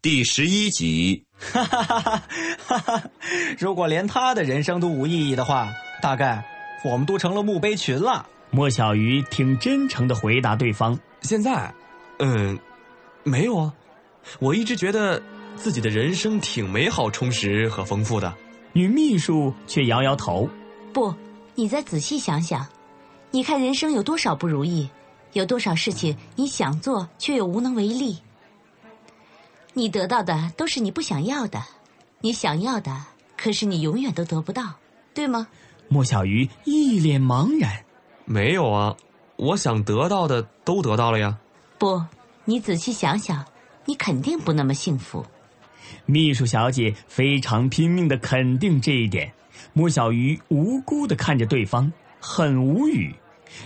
第十一集，哈哈哈哈哈哈！如果连他的人生都无意义的话，大概我们都成了墓碑群了。莫小鱼挺真诚的回答对方。现在，嗯，没有啊，我一直觉得自己的人生挺美好、充实和丰富的。女秘书却摇摇头。不，你再仔细想想，你看人生有多少不如意，有多少事情你想做却又无能为力。你得到的都是你不想要的，你想要的可是你永远都得不到，对吗？莫小鱼一脸茫然。没有啊，我想得到的都得到了呀。不，你仔细想想，你肯定不那么幸福。秘书小姐非常拼命的肯定这一点。莫小鱼无辜的看着对方，很无语。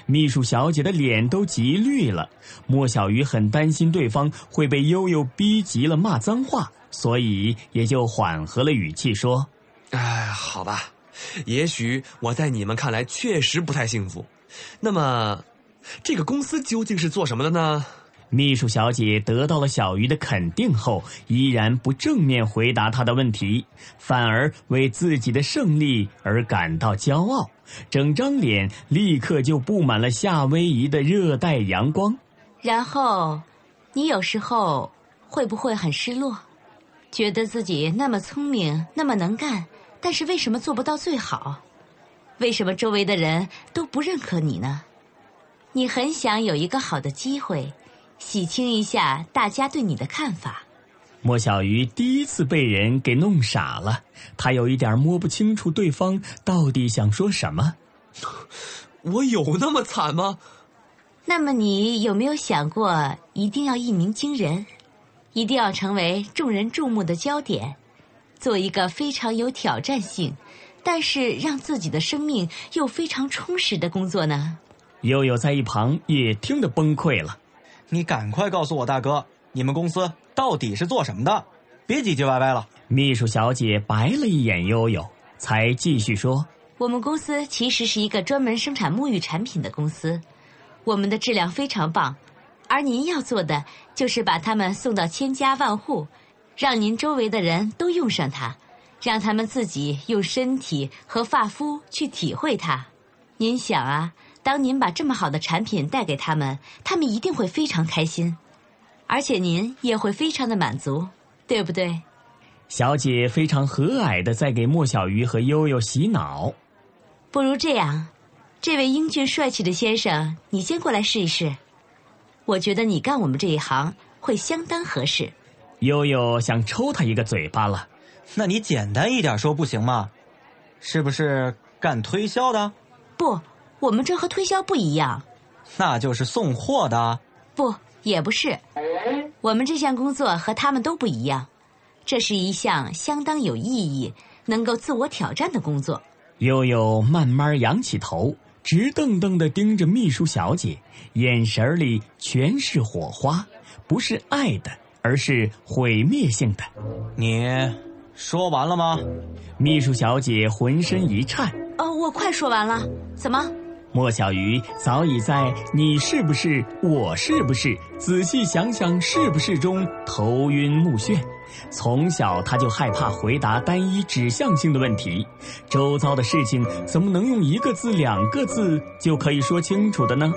秘书小姐的脸都急绿了。莫小鱼很担心对方会被悠悠逼急了骂脏话，所以也就缓和了语气说：“哎，好吧，也许我在你们看来确实不太幸福。那么，这个公司究竟是做什么的呢？”秘书小姐得到了小鱼的肯定后，依然不正面回答他的问题，反而为自己的胜利而感到骄傲，整张脸立刻就布满了夏威夷的热带阳光。然后，你有时候会不会很失落，觉得自己那么聪明，那么能干，但是为什么做不到最好？为什么周围的人都不认可你呢？你很想有一个好的机会，洗清一下大家对你的看法。莫小鱼第一次被人给弄傻了，他有一点摸不清楚对方到底想说什么。我有那么惨吗？那么你有没有想过，一定要一鸣惊人，一定要成为众人注目的焦点，做一个非常有挑战性，但是让自己的生命又非常充实的工作呢？悠悠在一旁也听得崩溃了。你赶快告诉我，大哥，你们公司到底是做什么的？别唧唧歪歪了。秘书小姐白了一眼悠悠，才继续说。我们公司其实是一个专门生产沐浴产品的公司，我们的质量非常棒，而您要做的就是把它们送到千家万户，让您周围的人都用上它，让他们自己用身体和发肤去体会它。您想啊，当您把这么好的产品带给他们，他们一定会非常开心，而且您也会非常的满足，对不对？小姐非常和蔼的在给莫小鱼和悠悠洗脑。不如这样，这位英俊帅气的先生，你先过来试一试。我觉得你干我们这一行会相当合适。悠悠想抽他一个嘴巴了。那你简单一点说不行吗？是不是干推销的？不，我们这和推销不一样。那就是送货的。不，也不是。我们这项工作和他们都不一样，这是一项相当有意义、能够自我挑战的工作。悠悠慢慢仰起头，直瞪瞪的盯着秘书小姐，眼神里全是火花，不是爱的，而是毁灭性的。你说完了吗？秘书小姐浑身一颤。哦，我快说完了。怎么？莫小鱼早已在“你是不是？我是不是？仔细想想是不是？”中头晕目眩。从小他就害怕回答单一指向性的问题，周遭的事情怎么能用一个字、两个字就可以说清楚的呢？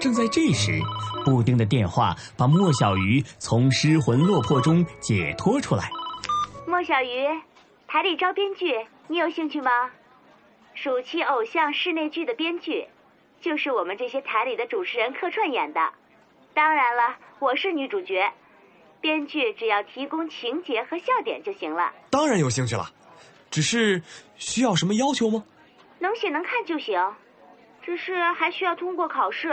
正在这时，布丁的电话把莫小鱼从失魂落魄中解脱出来。莫小鱼，台里招编剧，你有兴趣吗？暑期偶像室内剧的编剧，就是我们这些台里的主持人客串演的。当然了，我是女主角。编剧只要提供情节和笑点就行了，当然有兴趣了，只是需要什么要求吗？能写能看就行，只是还需要通过考试。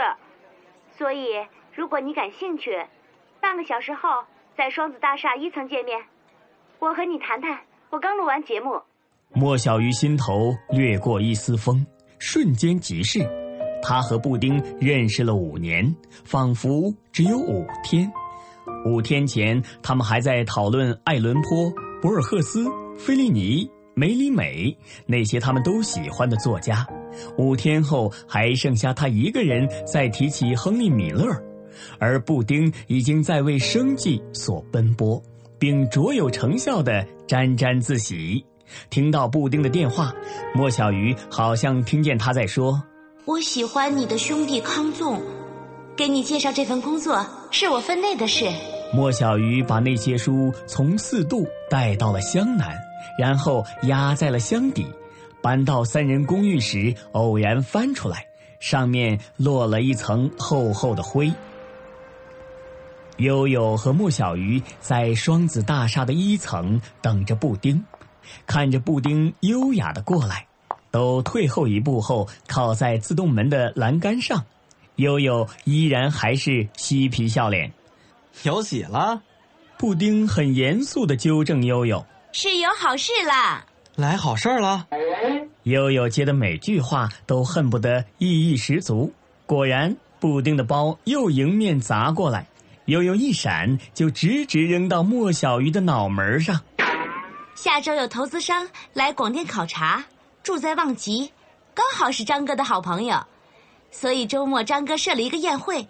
所以，如果你感兴趣，半个小时后在双子大厦一层见面，我和你谈谈。我刚录完节目。莫小鱼心头掠过一丝风，瞬间即逝。他和布丁认识了五年，仿佛只有五天。五天前，他们还在讨论爱伦坡、博尔赫斯、菲利尼、梅里美那些他们都喜欢的作家。五天后，还剩下他一个人在提起亨利·米勒，而布丁已经在为生计所奔波，并卓有成效的沾沾自喜。听到布丁的电话，莫小鱼好像听见他在说：“我喜欢你的兄弟康纵，给你介绍这份工作是我分内的事。”莫小鱼把那些书从四渡带到了湘南，然后压在了箱底。搬到三人公寓时，偶然翻出来，上面落了一层厚厚的灰。悠悠和莫小鱼在双子大厦的一层等着布丁。看着布丁优雅的过来，都退后一步后，靠在自动门的栏杆上。悠悠依然还是嬉皮笑脸。有喜了，布丁很严肃的纠正悠悠：“是有好事啦，来好事了。”悠悠接的每句话都恨不得意义十足。果然，布丁的包又迎面砸过来，悠悠一闪，就直直扔到莫小鱼的脑门上。下周有投资商来广电考察，住在望极，刚好是张哥的好朋友，所以周末张哥设了一个宴会，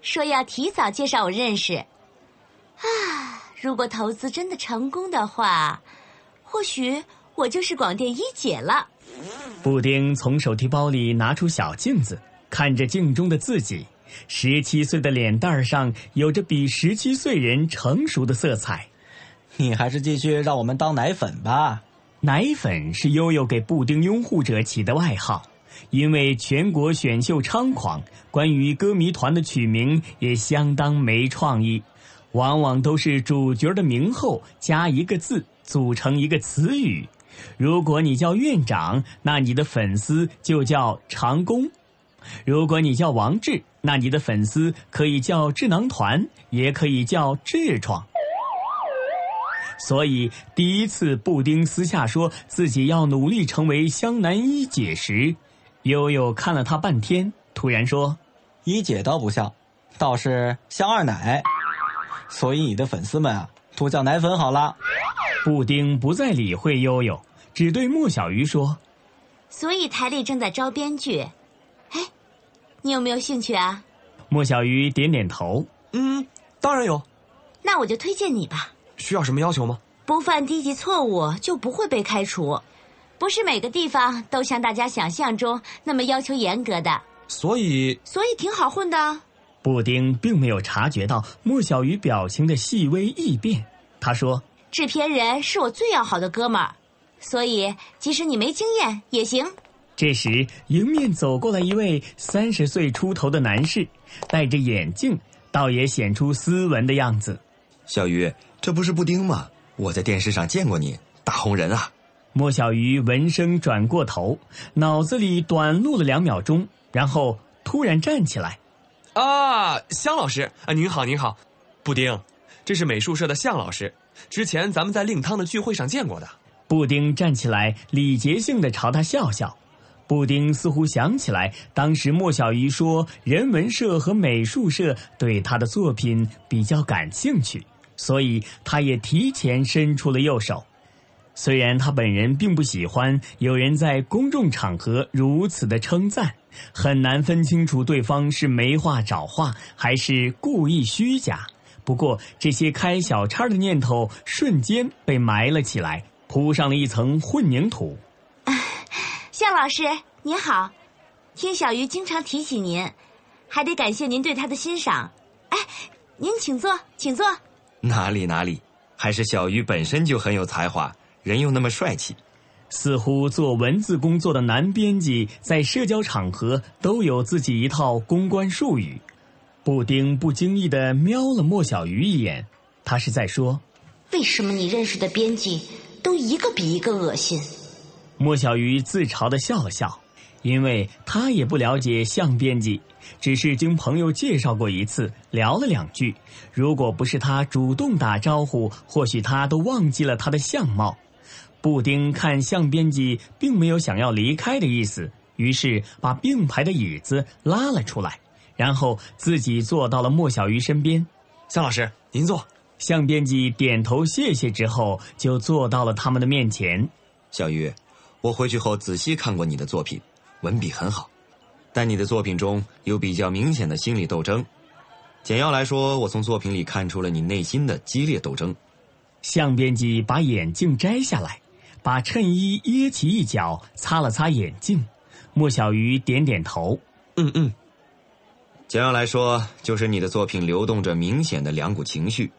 说要提早介绍我认识。啊，如果投资真的成功的话，或许我就是广电一姐了。布丁从手提包里拿出小镜子，看着镜中的自己，十七岁的脸蛋上有着比十七岁人成熟的色彩。你还是继续让我们当奶粉吧。奶粉是悠悠给布丁拥护者起的外号，因为全国选秀猖狂，关于歌迷团的取名也相当没创意，往往都是主角的名后加一个字组成一个词语。如果你叫院长，那你的粉丝就叫长工；如果你叫王志，那你的粉丝可以叫智囊团，也可以叫痔疮。所以，第一次布丁私下说自己要努力成为湘南一姐时，悠悠看了他半天，突然说：“一姐倒不像，倒是像二奶。所以你的粉丝们啊，都叫奶粉好了。”布丁不再理会悠悠，只对莫小鱼说：“所以台里正在招编剧，哎，你有没有兴趣啊？”莫小鱼点点头：“嗯，当然有。那我就推荐你吧。”需要什么要求吗？不犯低级错误就不会被开除，不是每个地方都像大家想象中那么要求严格的。所以，所以挺好混的。布丁并没有察觉到莫小鱼表情的细微异变。他说：“制片人是我最要好的哥们儿，所以即使你没经验也行。”这时，迎面走过来一位三十岁出头的男士，戴着眼镜，倒也显出斯文的样子。小鱼。这不是布丁吗？我在电视上见过你，大红人啊！莫小鱼闻声转过头，脑子里短路了两秒钟，然后突然站起来。啊，向老师啊，您好，您好，布丁，这是美术社的向老师，之前咱们在令汤的聚会上见过的。布丁站起来，礼节性的朝他笑笑。布丁似乎想起来，当时莫小鱼说人文社和美术社对他的作品比较感兴趣。所以，他也提前伸出了右手。虽然他本人并不喜欢有人在公众场合如此的称赞，很难分清楚对方是没话找话还是故意虚假。不过，这些开小差的念头瞬间被埋了起来，铺上了一层混凝土。向老师您好，听小鱼经常提起您，还得感谢您对他的欣赏。哎，您请坐，请坐。哪里哪里，还是小鱼本身就很有才华，人又那么帅气。似乎做文字工作的男编辑在社交场合都有自己一套公关术语。布丁不经意的瞄了莫小鱼一眼，他是在说：“为什么你认识的编辑都一个比一个恶心？”莫小鱼自嘲的笑了笑，因为他也不了解向编辑，只是经朋友介绍过一次，聊了两句。如果不是他主动打招呼，或许他都忘记了他的相貌。布丁看向编辑并没有想要离开的意思，于是把并排的椅子拉了出来，然后自己坐到了莫小鱼身边。向老师，您坐。向编辑点头谢谢之后，就坐到了他们的面前。小鱼，我回去后仔细看过你的作品，文笔很好，但你的作品中有比较明显的心理斗争。简要来说，我从作品里看出了你内心的激烈斗争。向编辑把眼镜摘下来。把衬衣掖起一角，擦了擦眼镜。莫小鱼点点头，嗯嗯。简要来说，就是你的作品流动着明显的两股情绪，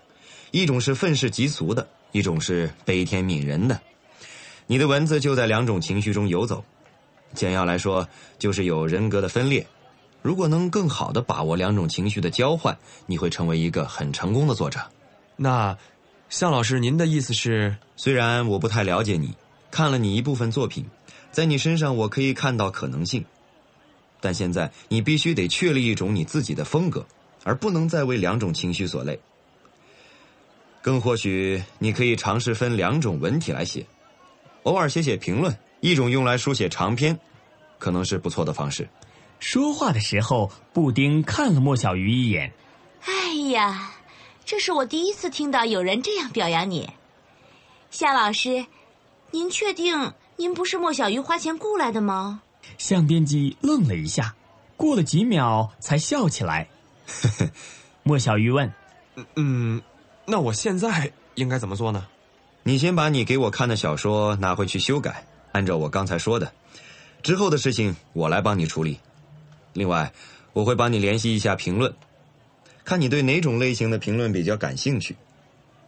一种是愤世嫉俗的，一种是悲天悯人的。你的文字就在两种情绪中游走。简要来说，就是有人格的分裂。如果能更好的把握两种情绪的交换，你会成为一个很成功的作者。那。向老师，您的意思是，虽然我不太了解你，看了你一部分作品，在你身上我可以看到可能性，但现在你必须得确立一种你自己的风格，而不能再为两种情绪所累。更或许你可以尝试分两种文体来写，偶尔写写评论，一种用来书写长篇，可能是不错的方式。说话的时候，布丁看了莫小鱼一眼。哎呀。这是我第一次听到有人这样表扬你，夏老师，您确定您不是莫小鱼花钱雇来的吗？向编辑愣了一下，过了几秒才笑起来。莫小鱼问：“嗯，那我现在应该怎么做呢？”你先把你给我看的小说拿回去修改，按照我刚才说的，之后的事情我来帮你处理。另外，我会帮你联系一下评论。看你对哪种类型的评论比较感兴趣，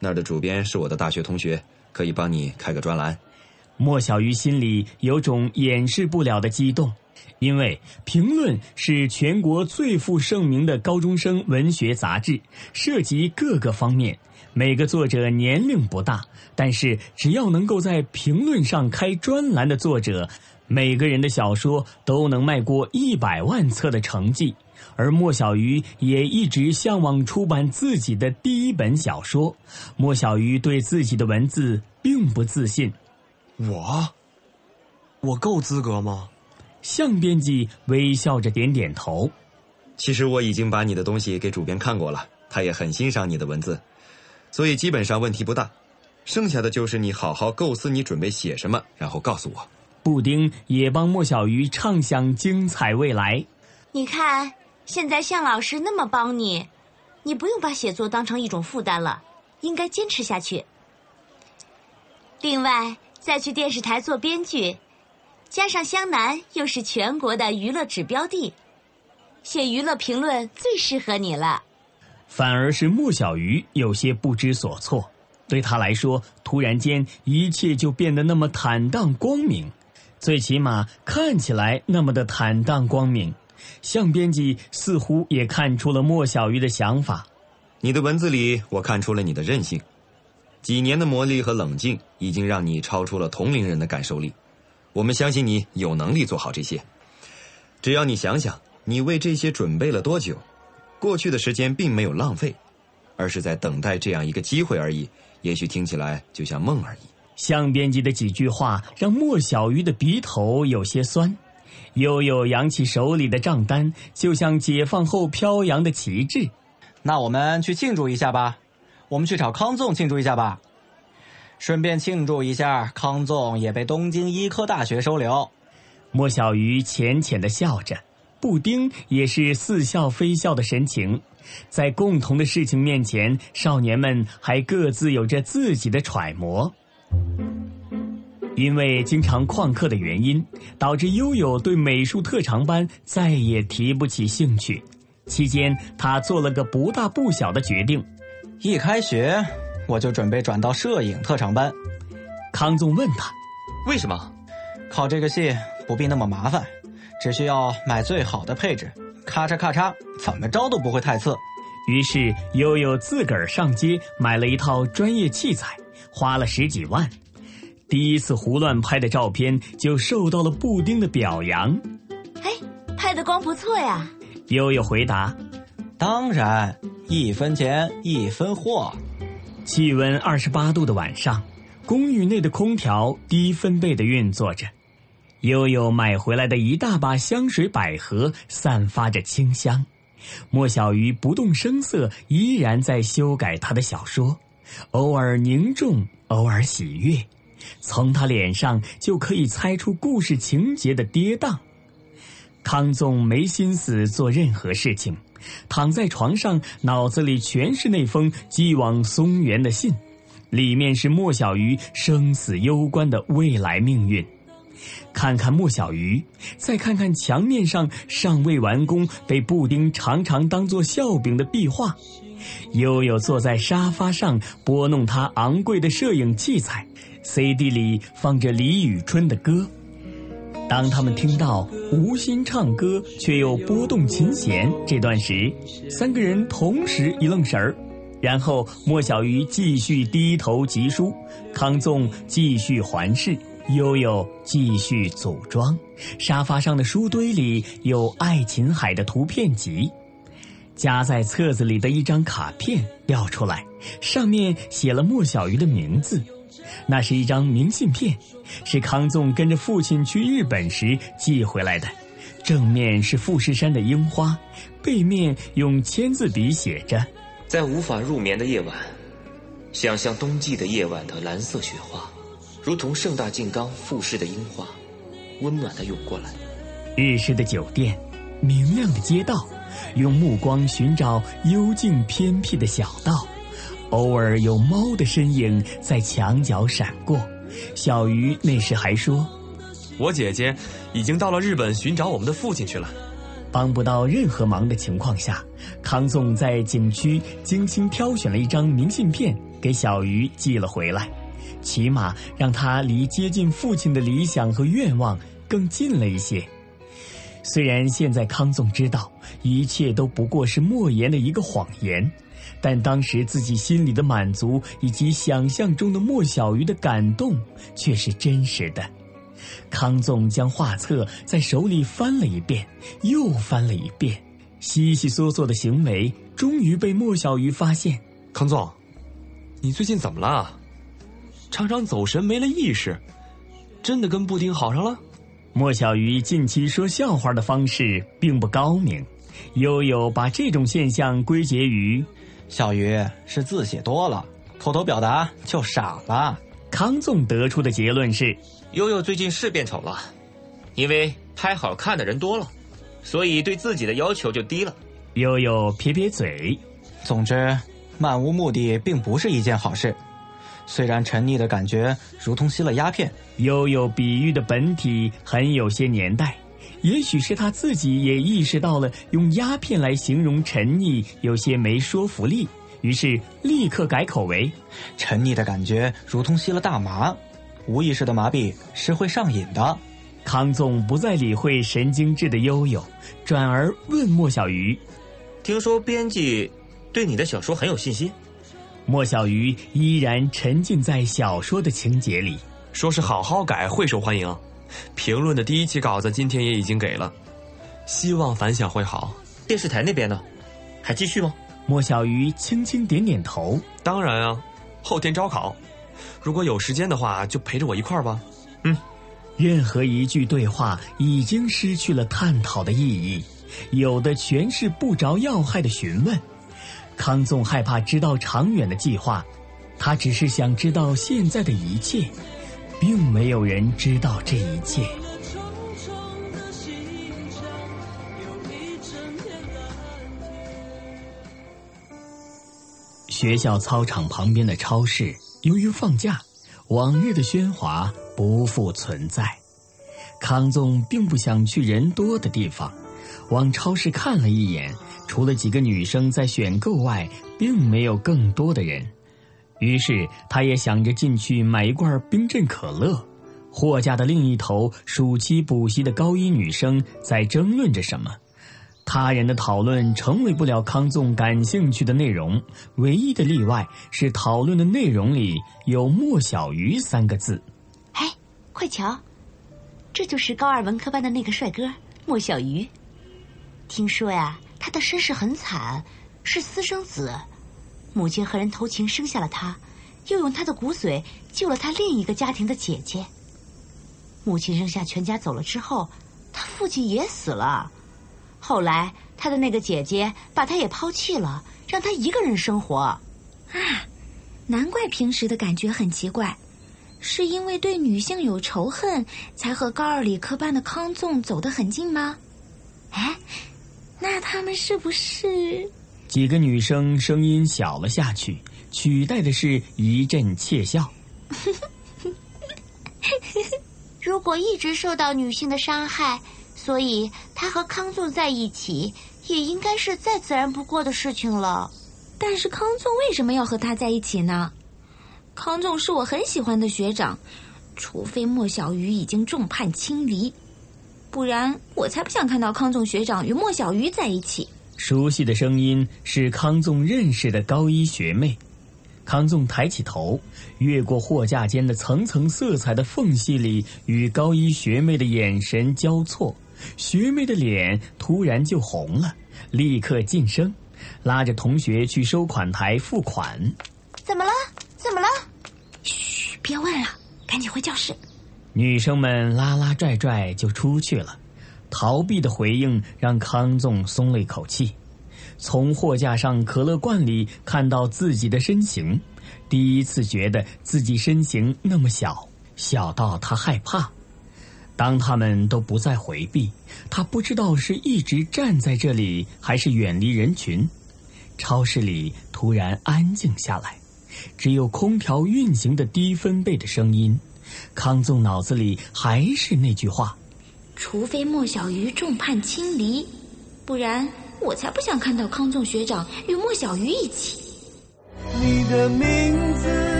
那儿的主编是我的大学同学，可以帮你开个专栏。莫小鱼心里有种掩饰不了的激动，因为评论是全国最负盛名的高中生文学杂志，涉及各个方面。每个作者年龄不大，但是只要能够在评论上开专栏的作者，每个人的小说都能卖过一百万册的成绩。而莫小鱼也一直向往出版自己的第一本小说。莫小鱼对自己的文字并不自信。我，我够资格吗？向编辑微笑着点点头。其实我已经把你的东西给主编看过了，他也很欣赏你的文字，所以基本上问题不大。剩下的就是你好好构思你准备写什么，然后告诉我。布丁也帮莫小鱼畅想精彩未来。你看。现在向老师那么帮你，你不用把写作当成一种负担了，应该坚持下去。另外，再去电视台做编剧，加上湘南又是全国的娱乐指标地，写娱乐评论最适合你了。反而是莫小鱼有些不知所措，对他来说，突然间一切就变得那么坦荡光明，最起码看起来那么的坦荡光明。向编辑似乎也看出了莫小鱼的想法。你的文字里，我看出了你的韧性。几年的磨砺和冷静，已经让你超出了同龄人的感受力。我们相信你有能力做好这些。只要你想想，你为这些准备了多久？过去的时间并没有浪费，而是在等待这样一个机会而已。也许听起来就像梦而已。向编辑的几句话让莫小鱼的鼻头有些酸。悠悠扬起手里的账单，就像解放后飘扬的旗帜。那我们去庆祝一下吧，我们去找康纵庆祝一下吧，顺便庆祝一下康纵也被东京医科大学收留。莫小鱼浅浅的笑着，布丁也是似笑非笑的神情。在共同的事情面前，少年们还各自有着自己的揣摩。因为经常旷课的原因，导致悠悠对美术特长班再也提不起兴趣。期间，他做了个不大不小的决定：一开学我就准备转到摄影特长班。康纵问他：“为什么？考这个系不必那么麻烦，只需要买最好的配置，咔嚓咔嚓，怎么着都不会太次。”于是悠悠自个儿上街买了一套专业器材，花了十几万。第一次胡乱拍的照片就受到了布丁的表扬。哎，拍的光不错呀！悠悠回答：“当然，一分钱一分货。”气温二十八度的晚上，公寓内的空调低分贝的运作着。悠悠买回来的一大把香水百合散发着清香。莫小鱼不动声色，依然在修改他的小说，偶尔凝重，偶尔喜悦。从他脸上就可以猜出故事情节的跌宕。康纵没心思做任何事情，躺在床上，脑子里全是那封寄往松原的信，里面是莫小鱼生死攸关的未来命运。看看莫小鱼，再看看墙面上尚未完工、被布丁常常当作笑柄的壁画。悠悠坐在沙发上拨弄他昂贵的摄影器材，CD 里放着李宇春的歌。当他们听到无心唱歌却又拨动琴弦这段时，三个人同时一愣神儿，然后莫小鱼继续低头疾书，康纵继续环视，悠悠继续组装。沙发上的书堆里有爱琴海的图片集。夹在册子里的一张卡片掉出来，上面写了莫小鱼的名字。那是一张明信片，是康纵跟着父亲去日本时寄回来的。正面是富士山的樱花，背面用签字笔写着：“在无法入眠的夜晚，想象冬季的夜晚的蓝色雪花，如同盛大静冈富士的樱花，温暖的涌过来。日式的酒店，明亮的街道。”用目光寻找幽静偏僻的小道，偶尔有猫的身影在墙角闪过。小鱼那时还说：“我姐姐已经到了日本寻找我们的父亲去了。”帮不到任何忙的情况下，康纵在景区精心挑选了一张明信片给小鱼寄了回来，起码让他离接近父亲的理想和愿望更近了一些。虽然现在康纵知道一切都不过是莫言的一个谎言，但当时自己心里的满足以及想象中的莫小鱼的感动却是真实的。康纵将画册在手里翻了一遍，又翻了一遍，悉悉嗦嗦的行为终于被莫小鱼发现。康纵，你最近怎么了？常常走神，没了意识，真的跟布丁好上了？莫小鱼近期说笑话的方式并不高明，悠悠把这种现象归结于小鱼是字写多了，口头表达就傻了。康纵得出的结论是，悠悠最近是变丑了，因为拍好看的人多了，所以对自己的要求就低了。悠悠撇撇嘴，总之，漫无目的并不是一件好事。虽然沉溺的感觉如同吸了鸦片，悠悠比喻的本体很有些年代，也许是他自己也意识到了用鸦片来形容沉溺有些没说服力，于是立刻改口为：沉溺的感觉如同吸了大麻，无意识的麻痹是会上瘾的。康纵不再理会神经质的悠悠，转而问莫小鱼：“听说编辑对你的小说很有信心？”莫小鱼依然沉浸在小说的情节里，说是好好改会受欢迎。评论的第一期稿子今天也已经给了，希望反响会好。电视台那边呢，还继续吗？莫小鱼轻轻点点头。当然啊，后天招考，如果有时间的话，就陪着我一块儿吧。嗯，任何一句对话已经失去了探讨的意义，有的全是不着要害的询问。康纵害怕知道长远的计划，他只是想知道现在的一切，并没有人知道这一切。学校操场旁边的超市，由于放假，往日的喧哗不复存在。康纵并不想去人多的地方，往超市看了一眼。除了几个女生在选购外，并没有更多的人。于是，他也想着进去买一罐冰镇可乐。货架的另一头，暑期补习的高一女生在争论着什么。他人的讨论成为不了康纵感兴趣的内容，唯一的例外是讨论的内容里有“莫小鱼”三个字。哎，快瞧，这就是高二文科班的那个帅哥莫小鱼。听说呀，他的身世很惨，是私生子，母亲和人偷情生下了他，又用他的骨髓救了他另一个家庭的姐姐。母亲扔下全家走了之后，他父亲也死了。后来，他的那个姐姐把他也抛弃了，让他一个人生活。啊，难怪平时的感觉很奇怪，是因为对女性有仇恨，才和高二理科班的康纵走得很近吗？哎，那他们是不是？几个女生声音小了下去，取代的是一阵窃笑。如果一直受到女性的伤害。所以，他和康纵在一起，也应该是再自然不过的事情了。但是，康纵为什么要和他在一起呢？康纵是我很喜欢的学长，除非莫小鱼已经众叛亲离，不然我才不想看到康纵学长与莫小鱼在一起。熟悉的声音是康纵认识的高一学妹。康纵抬起头，越过货架间的层层色彩的缝隙里，与高一学妹的眼神交错。学妹的脸突然就红了，立刻噤声，拉着同学去收款台付款。怎么了？怎么了？嘘，别问了，赶紧回教室。女生们拉拉拽拽就出去了，逃避的回应让康纵松了一口气。从货架上可乐罐里看到自己的身形，第一次觉得自己身形那么小，小到他害怕。当他们都不再回避，他不知道是一直站在这里，还是远离人群。超市里突然安静下来，只有空调运行的低分贝的声音。康纵脑子里还是那句话：除非莫小鱼众叛亲离，不然我才不想看到康纵学长与莫小鱼一起。你的名字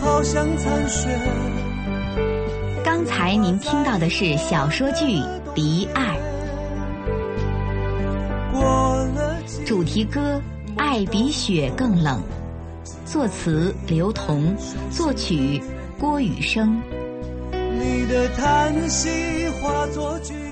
好像残雪。刚才您听到的是小说剧《离爱》，主题歌《爱比雪更冷》，作词刘同，作曲郭雨生。你的叹息化作句。